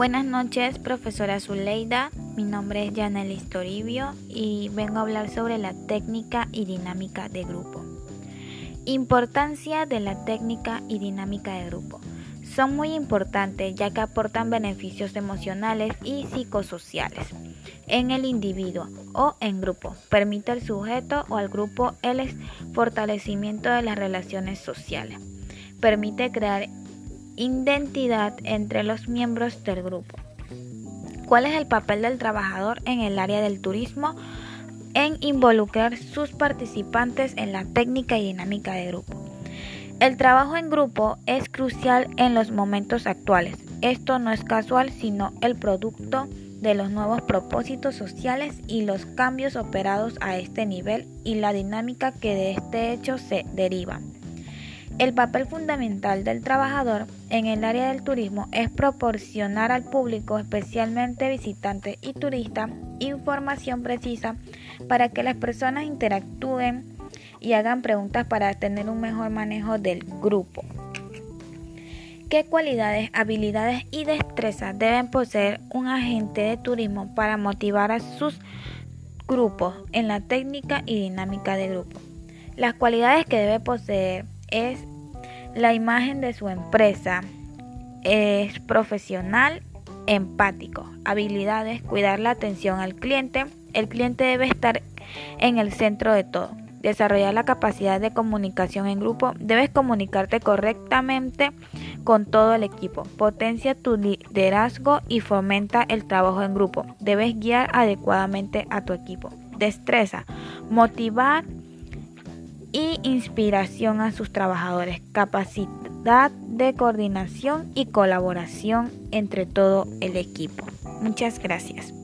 Buenas noches, profesora Zuleida. Mi nombre es Janelis Toribio y vengo a hablar sobre la técnica y dinámica de grupo. Importancia de la técnica y dinámica de grupo. Son muy importantes ya que aportan beneficios emocionales y psicosociales en el individuo o en grupo. Permite al sujeto o al grupo el fortalecimiento de las relaciones sociales. Permite crear identidad entre los miembros del grupo. ¿Cuál es el papel del trabajador en el área del turismo? En involucrar sus participantes en la técnica y dinámica de grupo. El trabajo en grupo es crucial en los momentos actuales. Esto no es casual, sino el producto de los nuevos propósitos sociales y los cambios operados a este nivel y la dinámica que de este hecho se deriva. El papel fundamental del trabajador en el área del turismo es proporcionar al público, especialmente visitantes y turistas, información precisa para que las personas interactúen y hagan preguntas para tener un mejor manejo del grupo. ¿Qué cualidades, habilidades y destrezas deben poseer un agente de turismo para motivar a sus grupos en la técnica y dinámica de grupo? Las cualidades que debe poseer es la imagen de su empresa. Es profesional, empático. Habilidades, cuidar la atención al cliente. El cliente debe estar en el centro de todo. Desarrollar la capacidad de comunicación en grupo. Debes comunicarte correctamente con todo el equipo. Potencia tu liderazgo y fomenta el trabajo en grupo. Debes guiar adecuadamente a tu equipo. Destreza. Motivar y inspiración a sus trabajadores, capacidad de coordinación y colaboración entre todo el equipo. Muchas gracias.